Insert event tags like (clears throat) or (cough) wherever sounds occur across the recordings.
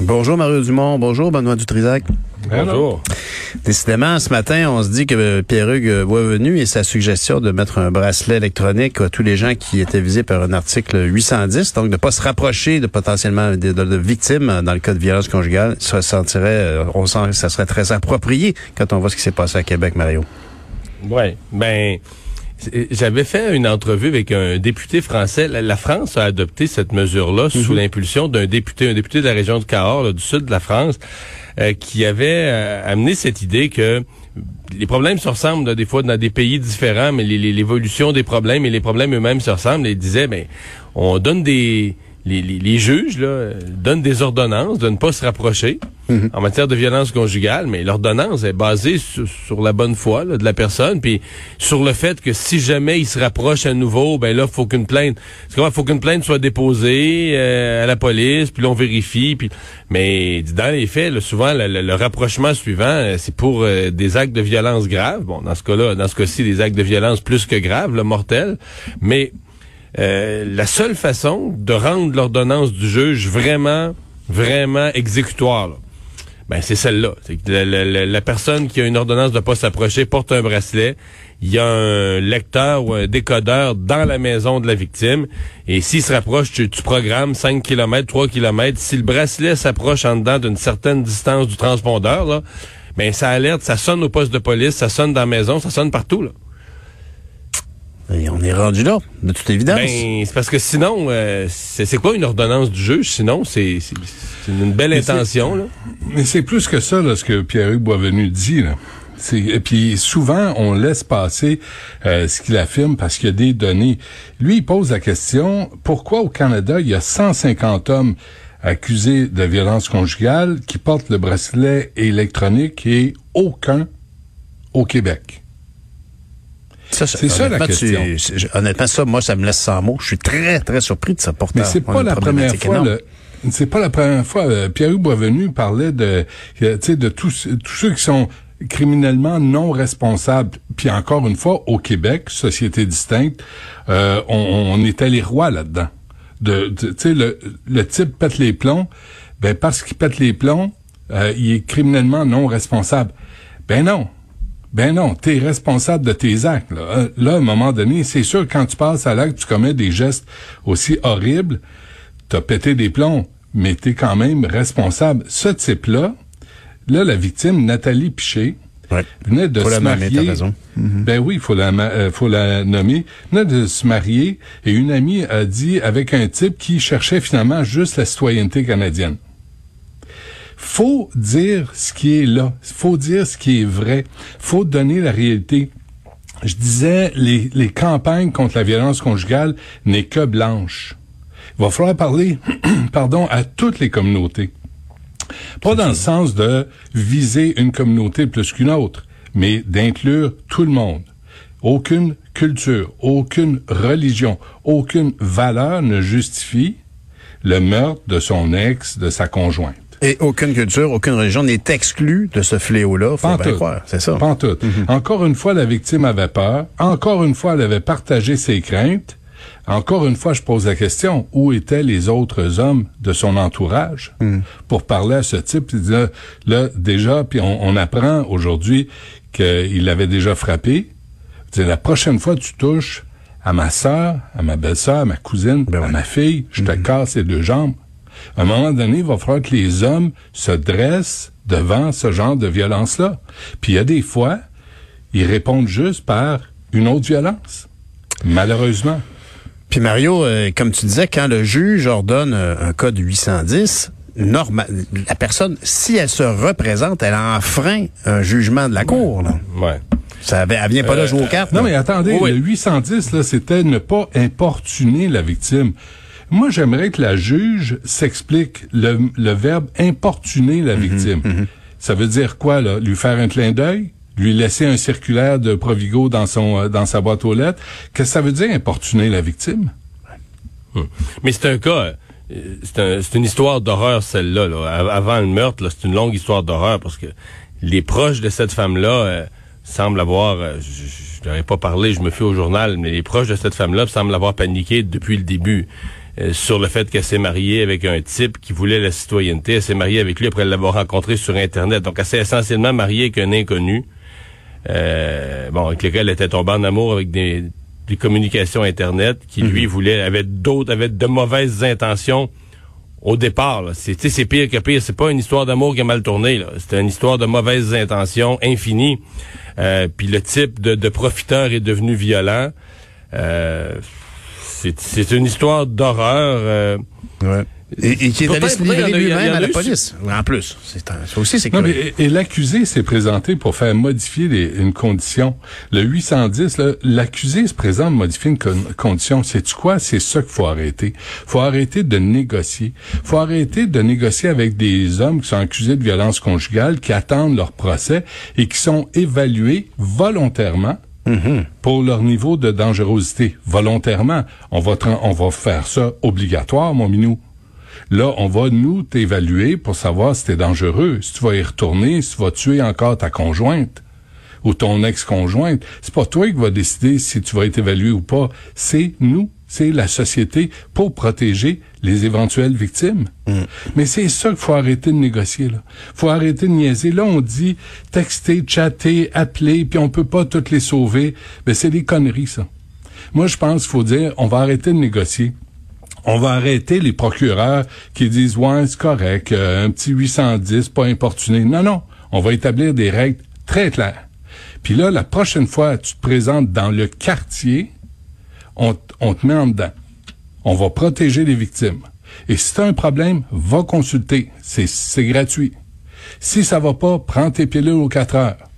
Bonjour Mario Dumont, bonjour Benoît Dutrisac. Bonjour. Décidément, ce matin, on se dit que Pierre-Hugues Boisvenu et sa suggestion de mettre un bracelet électronique à tous les gens qui étaient visés par un article 810, donc de ne pas se rapprocher de potentiellement de, de- de victimes dans le cas de violence conjugale, ça sentirait, euh, on sent que ça serait très approprié quand on voit ce qui s'est passé à Québec, Mario. Ouais, ben j'avais fait une entrevue avec un député français. La, la France a adopté cette mesure-là sous l'impulsion d'un député, un député de la région de Cahors, là, du sud de la France, euh, qui avait euh, amené cette idée que les problèmes se ressemblent là, des fois dans des pays différents, mais l'évolution des problèmes et les problèmes eux-mêmes se ressemblent. Et il disait, ben, on donne des les, les- les juges là, donnent des ordonnances de ne pas se rapprocher en matière de violence conjugale, mais l'ordonnance est basée sur, sur la bonne foi là, de la personne, puis sur le fait que si jamais il se rapproche à nouveau, ben là, faut qu'une plainte, il faut qu'une plainte soit déposée euh, à la police, puis là, on vérifie, puis mais dans les faits, là, souvent le, le- le rapprochement suivant, euh, c'est pour euh, des actes de violence graves. Bon, dans ce cas-là, dans ce cas-ci, des actes de violence plus que graves, le mortel, mais euh, la seule façon de rendre l'ordonnance du juge vraiment, vraiment exécutoire, là, ben c'est celle-là. La, la- la- personne qui a une ordonnance de pas s'approcher porte un bracelet. Il y a un lecteur ou un décodeur dans la maison de la victime. Et s'il se rapproche, tu, tu programmes 5 km, 3 km. Si le bracelet s'approche en dedans d'une certaine distance du transpondeur, là, ben ça alerte, ça sonne au poste de police, ça sonne dans la maison, ça sonne partout. Là. Et on est rendu là, de toute évidence. Ben, c'est parce que sinon, euh, c'est quoi une ordonnance du juge? Sinon, c'est c'est- une belle Mais c'est- intention. Là. Mais c'est plus que ça, là, ce que Pierre-Hugues Boisvenu dit, là. Et puis souvent, on laisse passer euh, ce qu'il affirme parce qu'il y a des données. Lui, il pose la question, pourquoi au Canada, il y a 150 hommes accusés de violence conjugale qui portent le bracelet électronique et aucun au Québec? Ça, c'est ça, la honnêtement, question. tu- honnêtement, ça, moi, ça me laisse sans mots. Je suis très, très surpris de ça. Pourtant, Mais c'est pas la première fois. le- C'est pas la première fois. euh, Pierre-Hugues Boisvenu parlait de, euh, de tous, tous ceux qui sont criminellement non responsables. Puis encore une fois, au Québec, société distincte, euh, on, on était les rois là-dedans. De, de- tu sais, le, le type pète les plombs. Ben parce qu'il pète les plombs, euh, il est criminellement non responsable. Ben non. Ben non, t'es responsable de tes actes. Là. Là, à un moment donné, c'est sûr quand tu passes à l'acte, tu commets des gestes aussi horribles. T'as pété des plombs, mais t'es quand même responsable. Ce type-là, là, la victime, Nathalie Piché, Ouais. venait de Faut se la nommer, marier. raison. Ben oui, il faut la, euh, faut la nommer. Venait de se marier et une amie a dit avec un type qui cherchait finalement juste la citoyenneté canadienne faut dire ce qui est là. faut dire ce qui est vrai. faut donner la réalité. Je disais, les, les campagnes contre la violence conjugale n'est que blanche. Il va falloir parler, (clears throat) pardon, à toutes les communautés. Pas dans le sens de viser une communauté plus qu'une autre, mais d'inclure tout le monde. Aucune culture, aucune religion, aucune valeur ne justifie le meurtre de son ex, de sa conjointe. Et aucune culture, aucune religion n'est exclue de ce fléau-là. Faut bien Pantoute. croire. C'est ça. Pantoute. Encore une fois, la victime avait peur. Encore une fois, elle avait partagé ses craintes. Encore une fois, je pose la question, où étaient les autres hommes de son entourage pour parler à ce type? Là, là, déjà, puis on, on apprend aujourd'hui qu'il l'avait déjà frappé. La prochaine fois que tu touches à ma sœur, à ma belle-sœur, à ma cousine, Ben à ma fille, je te casse les deux jambes. À un moment donné, il va falloir que les hommes se dressent devant ce genre de violence-là. Puis il y a des fois, ils répondent juste par une autre violence. Malheureusement. Puis Mario, euh, comme tu disais, quand le juge ordonne euh, un code 810, normal, la personne, si elle se représente, elle enfreint un jugement de la cour. Là. Ouais. Ça, avait- elle vient pas là jouer aux cartes. Non, là. mais attendez, Oui. le 810, là, c'était ne pas importuner la victime. Moi, j'aimerais que la juge s'explique le, le verbe importuner la victime. Ça veut dire quoi, là? Lui faire un clin d'œil? Lui laisser un circulaire de Provigo dans son euh, dans sa boîte aux lettres? Qu'est-ce que ça veut dire importuner la victime? Mais c'est un cas, euh, c'est un- une histoire d'horreur celle-là. là. Av- Avant le meurtre, c'est une longue histoire d'horreur parce que les proches de cette femme-là euh, semblent avoir, je- n'aurais pas parlé, je me fie au journal, mais les proches de cette femme-là semblent avoir paniqué depuis le début sur le fait qu'elle s'est mariée avec un type qui voulait la citoyenneté. Elle s'est mariée avec lui après l'avoir rencontré sur Internet. Donc elle s'est essentiellement mariée avec un inconnu. Euh, bon, avec lequel elle était tombée en amour avec des, des communications Internet, qui lui voulait, avait d'autres, avait de mauvaises intentions au départ. là. C'est, c'est pire que pire. C'est pas une histoire d'amour qui a mal tourné. là. C'était une histoire de mauvaises intentions infinies. Euh, puis le type de, de profiteur est devenu violent. Euh, c'est, c'est une histoire d'horreur. euh, Ouais. Et, et qui est allé se il livrer il lui-même à la eu- police. En plus, c'est un- ça aussi c'est Non, curieux. mais, et, et l'accusé s'est présenté pour faire modifier les- une condition. Le 810, là, l'accusé se présente pour modifier une con- condition. C'est quoi? C'est ça qu'il faut arrêter. faut arrêter de négocier. faut arrêter de négocier avec des hommes qui sont accusés de violence conjugale, qui attendent leur procès et qui sont évalués volontairement pour leur niveau de dangerosité. Volontairement. On va, on va faire ça obligatoire, mon minou. Là, on va nous t'évaluer pour savoir si t'es dangereux, si tu vas y retourner, si tu vas tuer encore ta conjointe ou ton ex-conjointe. C'est pas toi qui va décider si tu vas être évalué ou pas. C'est nous, c'est la société pour protéger les éventuelles victimes. Mais c'est ça qu'il faut arrêter de négocier. Là. faut arrêter de niaiser. Là, on dit texter, chatter, appeler, puis on peut pas toutes les sauver. Mais c'est des conneries, ça. Moi, je pense qu'il faut dire, on va arrêter de négocier on va arrêter les procureurs qui disent ouais c'est correct euh, un petit 810 pas importuné. Non non. On va établir des règles très claires. Puis là la prochaine fois tu te présentes dans le quartier on, on te met en dedans. On va protéger les victimes. Et si tu as un problème va consulter. C'est gratuit. Si ça va pas prends tes pilules aux 4 heures.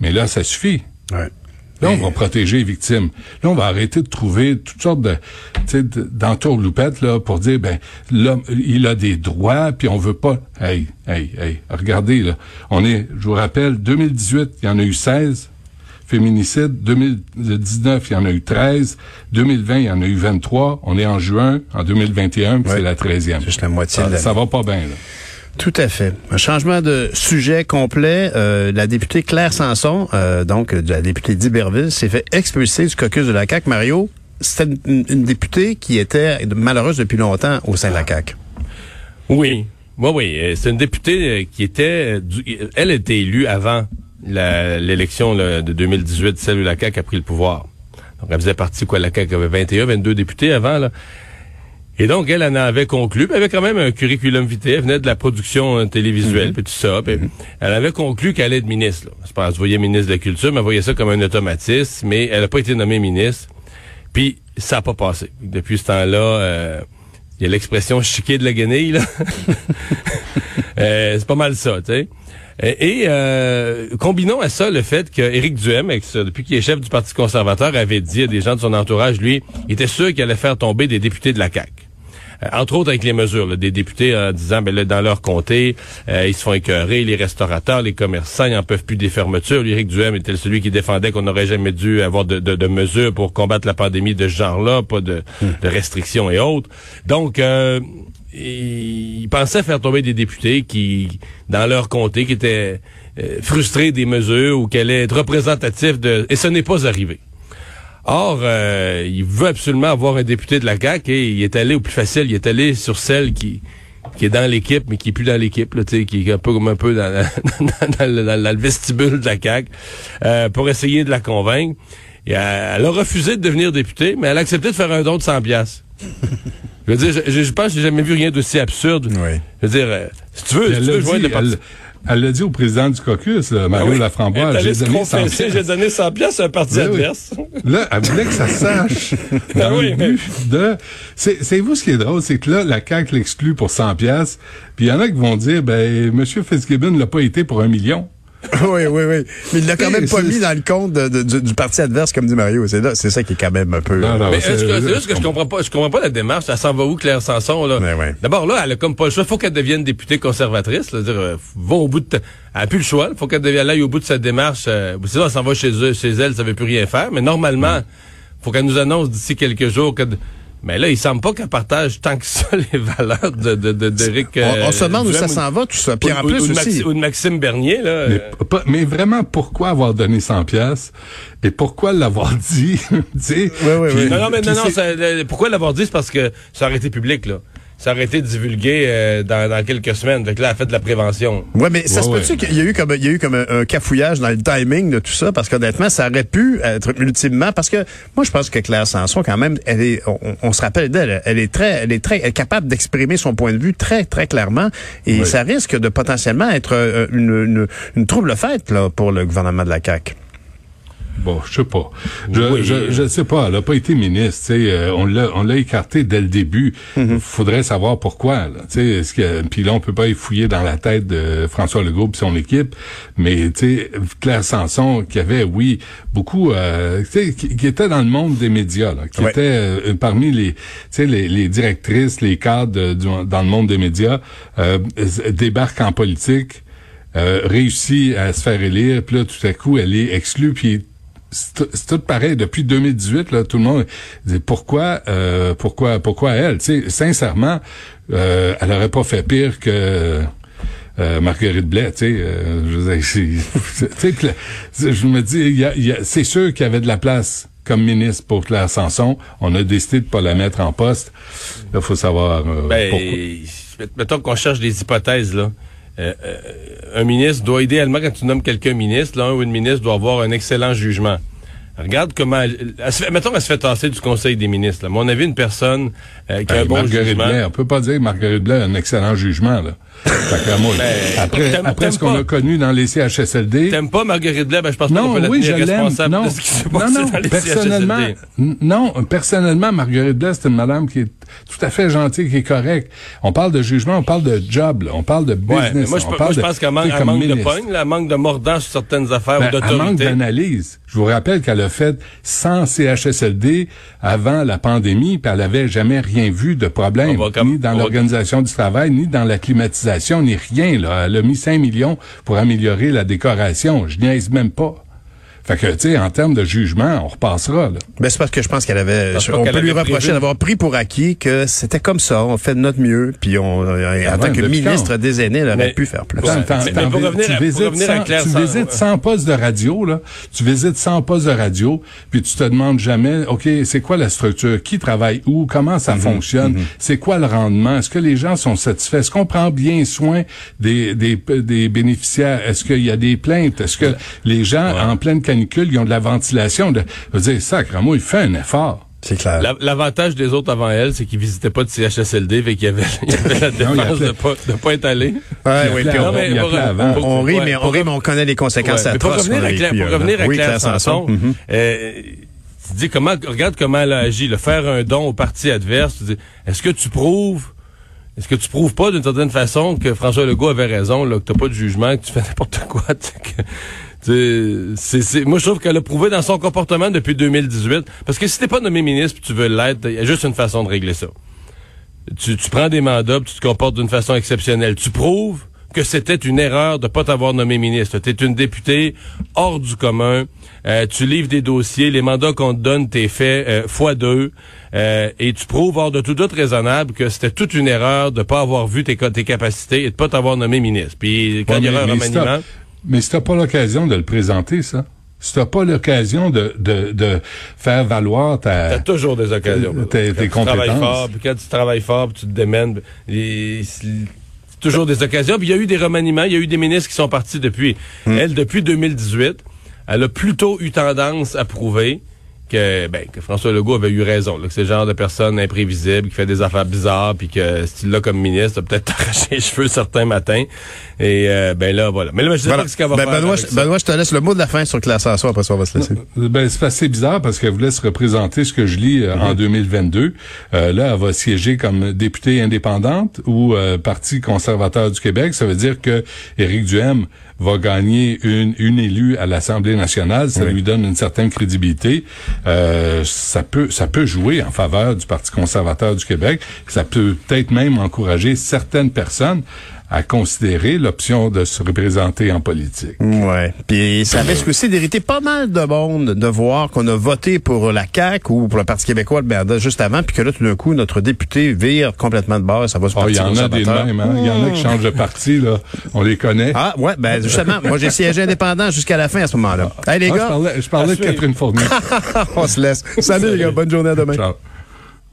Mais là ça suffit. Ouais. Là, on va protéger les victimes. Là, on va arrêter de trouver toutes sortes de, d'entourloupettes, là, pour dire, ben, l'homme, il a des droits, puis on veut pas. Hey, hey, hey, regardez, là. On est, je vous rappelle, 2018, il y en a eu 16 féminicides. 2019, il y en a eu 13. 2020, il y en a eu 23. On est en juin, en 2021, puis Ouais. c'est la 13e. Juste la moitié ça, de l'année. ça va pas bien, là. Tout à fait. Un changement de sujet complet. Euh, la députée Claire Sanson, euh, donc de la députée d'Iberville, s'est fait expulser du caucus de la CAQ. Mario, c'était une, députée qui était malheureuse depuis longtemps au sein de la CAQ. Oui, oui, oui. euh, C'est une députée euh, qui était, euh, elle était élue avant l'élection de 2018, celle où la CAQ a pris le pouvoir. Donc elle faisait partie quoi, la CAQ avait 21, 22 députés avant là. Et donc elle en avait conclu, puis elle avait quand même un curriculum vitae, elle venait de la production euh, télévisuelle, puis tout ça. puis Elle avait conclu qu'elle allait être ministre. Là. Je pense, vous voyez ministre de la Culture, mais elle voyait ça comme un automatisme, mais elle n'a pas été nommée ministre. Puis ça n'a pas passé. Depuis ce temps-là, euh, il y a l'expression chiquer de la guenille, là. (laughs) Euh, c'est pas mal ça, tu sais. Et, et, euh, combinons à ça le fait que Éric Duhem, avec ça, depuis qu'il est chef du Parti conservateur, avait dit à des gens de son entourage, lui, il était sûr qu'il allait faire tomber des députés de la CAQ. Euh, entre autres avec les mesures, là, des députés en disant, ben là, dans leur comté, euh, ils se font écœurer, les restaurateurs, les commerçants, ils en peuvent plus des fermetures. Éric Duhem était celui qui défendait qu'on n'aurait jamais dû avoir de, de- de mesures pour combattre la pandémie de ce genre-là, pas de, de restrictions et autres. Donc, euh, il pensait faire tomber des députés qui, dans leur comté, qui étaient euh, frustrés des mesures ou qui allaient être représentatifs de... Et ce n'est pas arrivé. Or, euh, il veut absolument avoir un député de la CAQ et il est allé au plus facile, il est allé sur celle qui qui est dans l'équipe, mais qui est plus dans l'équipe, là, tu sais, qui est un peu comme un peu dans, (laughs) la- dans, le, dans le vestibule de la CAQ, euh, pour essayer de la convaincre. Et elle, elle a refusé de devenir députée, mais elle a accepté de faire un don de 100 piastres. Je veux dire, je, je pense que j'ai jamais vu rien d'aussi absurde. Oui. Je veux dire, euh, si tu veux, si tu veux joindre le parti... elle- l'a dit au président du caucus, là, Mario Ah oui. Laframboise. J'ai donné 100 confesser, j'ai donné 100 pièces à un parti Oui, oui. adverse. Là, elle voulait que ça sache. (laughs) Ben Dans oui, le mais- but de... C'est, vous ce qui est drôle, c'est que là, la CAQ l'exclut pour 100 pièces, puis il y en a qui vont dire, ben, Monsieur Fitzgibbon l'a pas été pour un million. (laughs) oui, oui, oui. Mais il l'a quand même pas c'est- mis dans le compte de- de- du, du parti adverse, comme dit Mario. C'est là, c'est ça qui est quand même un peu. Non, non, Mais c'est- est-ce que- c'est juste que je comprends pas, je comprends pas la démarche. Elle s'en va où, Claire Sanson, là? Mais ouais. D'abord, là, elle a comme pas le choix. Faut qu'elle devienne députée conservatrice, là. Dire, euh, va au bout de, elle a plus le choix. Faut qu'elle devienne, aille au bout de sa démarche. Euh, sinon, elle s'en va chez eux, chez elle, ça veut plus rien faire. Mais normalement, faut qu'elle nous annonce d'ici quelques jours que, de- mais là, il semble pas qu'elle partage tant que ça (laughs) les valeurs de, de, de, d'Éric, on, on euh, se demande où ça s'en va, tout ça. Puis ou- en plus ou de aussi. Maxi- ou de Maxime Bernier, là. Mais, euh, pas- mais vraiment, pourquoi avoir donné 100 pièces et pourquoi l'avoir (laughs) dit, tu sais? Oui, oui, Puis- oui. Non, non, mais non, non, ça- euh, pourquoi l'avoir dit? C'est parce que ça aurait été public, là. Ça aurait été divulgué euh, dans, dans quelques semaines. Donc là, elle a fait de la prévention. Ouais, mais ça Ouais, se ouais. peut-tu qu'il y a eu comme il y a eu comme un, un cafouillage dans le timing de tout ça? Parce qu'honnêtement ça aurait pu être ultimement parce que moi je pense que Claire Sanson quand même elle est on, on se rappelle d'elle elle est très elle est très elle est capable d'exprimer son point de vue très très clairement et Oui. ça risque de potentiellement être euh, une, une, une trouble fête là pour le gouvernement de la CAQ. Bon, je sais pas. Je, Oui. je, je sais pas. Elle a pas été ministre. tu sais, euh, on l'a, on l'a écarté dès le début. Mhm. Faudrait savoir pourquoi. Là, tu sais, est-ce que, puis là, on peut pas y fouiller dans la tête de François Legault et son équipe. Mais tu sais, Claire Sanson, qui avait, oui, beaucoup, euh, tu sais, qui, qui était dans le monde des médias, là, qui Ouais. était euh, parmi les, tu sais, les, les directrices, les cadres euh, du- dans le monde des médias, euh, débarque en politique. Euh, réussit à se faire élire, puis là, tout à coup, elle est exclue, puis c'est tout pareil depuis 2018 là tout le monde dit pourquoi euh, pourquoi pourquoi elle? Tu sais sincèrement euh, elle aurait pas fait pire que euh, Marguerite Blais, tu sais, euh, je (laughs) je me dis, il y a, y a- c'est sûr qu'il y avait de la place comme ministre pour Claire Sanson. On a décidé de pas la mettre en poste. Là, faut savoir euh, Ben, pourquoi. mettons qu'on cherche des hypothèses, là. Euh, euh, un ministre doit, idéalement, quand tu nommes quelqu'un ministre, là, un ou une ministre doit avoir un excellent jugement. Regarde comment elle, elle se fait, mettons, elle se fait tasser du Conseil des ministres. Là. Mais on avait une personne euh, qui a un Ben, bon Marguerite jugement. Blais, on peut pas dire que Marguerite Blais a un excellent jugement, là. Moi, Ben, après après ce qu'on a connu dans les CHSLD, T'aimes pas Marguerite Blais? Ben, je pense pas qu'on non, peut la oui, je tenir l'aime. responsable Non, de ce qui s'est non, passé non, dans les personnellement, CHSLD. non, personnellement, Marguerite Blais, c'est une madame qui est tout à fait gentille, qui est correcte. On parle de jugement, on parle de job, là, on parle de business. moi, je, on moi, parle je de- pense qu'elle manque, manque de ministre. pogne, là, elle manque de mordant sur certaines affaires Ben, ou elle manque d'autorité. d'analyse. Je vous rappelle qu'elle a fait 100 CHSLD avant la pandémie, puis elle avait jamais rien vu de problème, comme- ni dans l'organisation du travail, ni dans la climatisation, ni rien. Là. Elle a mis 5 millions pour améliorer la décoration. Je niaise même pas. Fait que, tu sais, en termes de jugement, on repassera, là. Ben, c'est parce que je pense qu'elle avait, Parce on peut lui reprocher d'avoir pris pour acquis que c'était comme ça, on fait de notre mieux, puis on, euh, en tant que ministre quand? des aînés, elle aurait Mais- pu faire plus. Attends, Ouais. attends, Mais- mais attends, pour revenir tu à- pour visites revenir à 100 Claire tu San- visites 100 postes de radio, là. Tu visites 100 postes de radio, puis tu te demandes jamais, OK, c'est quoi la structure? Qui travaille où? Comment Mhm, ça fonctionne? C'est quoi le rendement? Est-ce que les gens sont satisfaits? Est-ce qu'on prend bien soin des, des, des bénéficiaires? Est-ce qu'il y a des plaintes? Est-ce que les gens, en pleine canicule, ils ont de la ventilation? De, je veux dire, sacrément, il fait un effort. C'est clair. La- L'avantage des autres avant elle, c'est qu'ils visitaient pas de CHSLD, fait qu'il y avait, (laughs) il y avait la défense de pas, de pas être allé. Ouais, oui, puis on, rit, mais on rit, mais on connaît les conséquences pour atroces. revenir à Claire, revenir à Oui, Claire Sanson, Mhm. euh, tu dis comment, regarde comment elle a agi, le faire un don au parti adverse. Tu dis, est-ce que tu prouves, est-ce que tu prouves pas d'une certaine façon que François Legault avait raison, là, que t'as pas de jugement, que tu fais (laughs) n'importe quoi, tu sais, que- c'est, moi je trouve qu'elle a prouvé dans son comportement depuis 2018, parce que si t'es pas nommé ministre, tu veux l'être, il y a juste une façon de régler ça. Tu, tu prends des mandats, tu te comportes d'une façon exceptionnelle. Tu prouves que c'était une erreur de pas t'avoir nommé ministre. Tu es une députée hors du commun. Euh, tu livres des dossiers. Les mandats qu'on te donne, t'es fait euh, fois deux. Euh, et tu prouves hors de tout doute raisonnable que c'était toute une erreur de pas avoir vu tes, tes capacités et de pas t'avoir nommé ministre. Puis quand Ouais, il y aura un remaniement... Mais si t'as pas l'occasion de le présenter, ça, si t'as pas l'occasion de, de, de faire valoir ta... T'as toujours des occasions. Tes- Quand tes tu travailles compétences. fort, puis quand tu travailles fort, puis tu te démènes, et toujours des occasions. Puis il y a eu des remaniements, il y a eu des ministres qui sont partis depuis. Hmm. Elle, depuis 2018, elle a plutôt eu tendance à prouver que, ben, que François Legault avait eu raison, là, que c'est le genre de personne imprévisible, qui fait des affaires bizarres, puis que si tu l'as comme ministre, t'as peut-être (laughs) arraché les cheveux certains matins. Et euh, ben là, voilà. Mais là, je sais Voilà. pas ce qu'elle va Ben, faire. Benoît, je-. Benoît, je te laisse le mot de la fin sur classe Assoir, après ça, on va se laisser. Ben, c'est assez bizarre parce qu'elle voulait se représenter, ce que je lis, euh, en 2022. Euh, là, elle va siéger comme députée indépendante ou euh, Parti conservateur du Québec. Ça veut dire que Éric Duhem va gagner une, une élue à l'Assemblée nationale. Ça lui donne une certaine crédibilité. Euh, ça peut ça peut jouer en faveur du Parti conservateur du Québec. Ça peut peut-être même encourager certaines personnes à considérer l'option de se représenter en politique. Ouais. Puis ça risque aussi d'irriter pas mal de monde de voir qu'on a voté pour la CAQ ou pour le Parti québécois de Berda juste avant, puis que là, tout d'un coup, notre député vire complètement de bord, ça va se Ah, il y en a des mêmes, hein? Il y en a qui changent de parti, là. On les connaît. Ah, ouais, ben justement, moi j'ai siégé indépendant jusqu'à la fin à ce moment-là. Hey les Ah, je gars, parlais, je parlais de Catherine Fournier. (laughs) on se laisse. Salut les gars, bonne journée à demain. Ciao.